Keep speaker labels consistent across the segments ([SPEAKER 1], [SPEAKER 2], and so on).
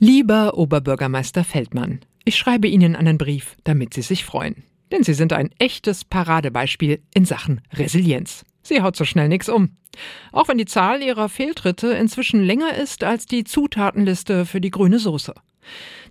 [SPEAKER 1] Lieber Oberbürgermeister Feldmann, ich schreibe Ihnen einen Brief, damit Sie sich freuen. Denn Sie sind ein echtes Paradebeispiel in Sachen Resilienz. Sie haut so schnell nichts um. Auch wenn die Zahl Ihrer Fehltritte inzwischen länger ist als die Zutatenliste für die grüne Soße.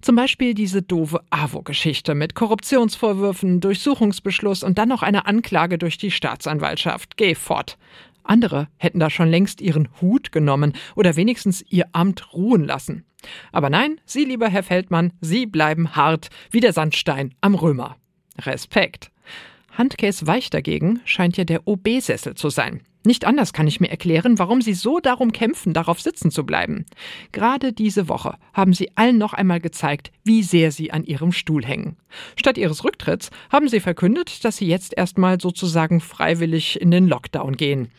[SPEAKER 1] Zum Beispiel diese doofe AWO-Geschichte mit Korruptionsvorwürfen, Durchsuchungsbeschluss und dann noch eine Anklage durch die Staatsanwaltschaft. Geh fort. Andere hätten da schon längst ihren Hut genommen oder wenigstens ihr Amt ruhen lassen. Aber nein, Sie, lieber Herr Feldmann, Sie bleiben hart wie der Sandstein am Römer. Respekt. Handcase Weich dagegen scheint ja der OB-Sessel zu sein. Nicht anders kann ich mir erklären, warum Sie so darum kämpfen, darauf sitzen zu bleiben. Gerade diese Woche haben Sie allen noch einmal gezeigt, wie sehr Sie an Ihrem Stuhl hängen. Statt Ihres Rücktritts haben Sie verkündet, dass Sie jetzt erstmal sozusagen freiwillig in den Lockdown gehen.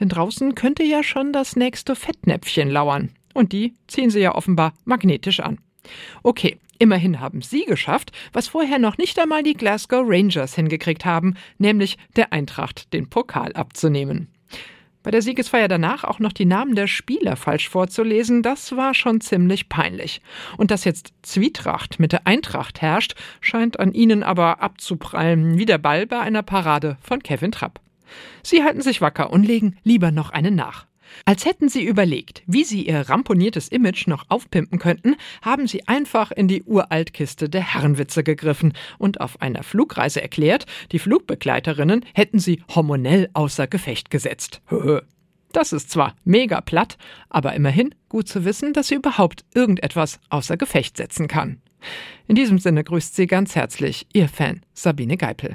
[SPEAKER 1] Denn draußen könnte ja schon das nächste Fettnäpfchen lauern. Und die ziehen Sie ja offenbar magnetisch an. Okay, immerhin haben Sie geschafft, was vorher noch nicht einmal die Glasgow Rangers hingekriegt haben, nämlich der Eintracht den Pokal abzunehmen. Bei der Siegesfeier danach auch noch die Namen der Spieler falsch vorzulesen, das war schon ziemlich peinlich. Und dass jetzt Zwietracht mit der Eintracht herrscht, scheint an ihnen aber abzuprallen, wie der Ball bei einer Parade von Kevin Trapp. Sie halten sich wacker und legen lieber noch einen nach. Als hätten sie überlegt, wie sie ihr ramponiertes Image noch aufpimpen könnten, haben sie einfach in die Uraltkiste der Herrenwitze gegriffen und auf einer Flugreise erklärt, die Flugbegleiterinnen hätten sie hormonell außer Gefecht gesetzt. Das ist zwar mega platt, aber immerhin gut zu wissen, dass sie überhaupt irgendetwas außer Gefecht setzen kann. In diesem Sinne grüßt sie ganz herzlich ihr Fan Sabine Geipel.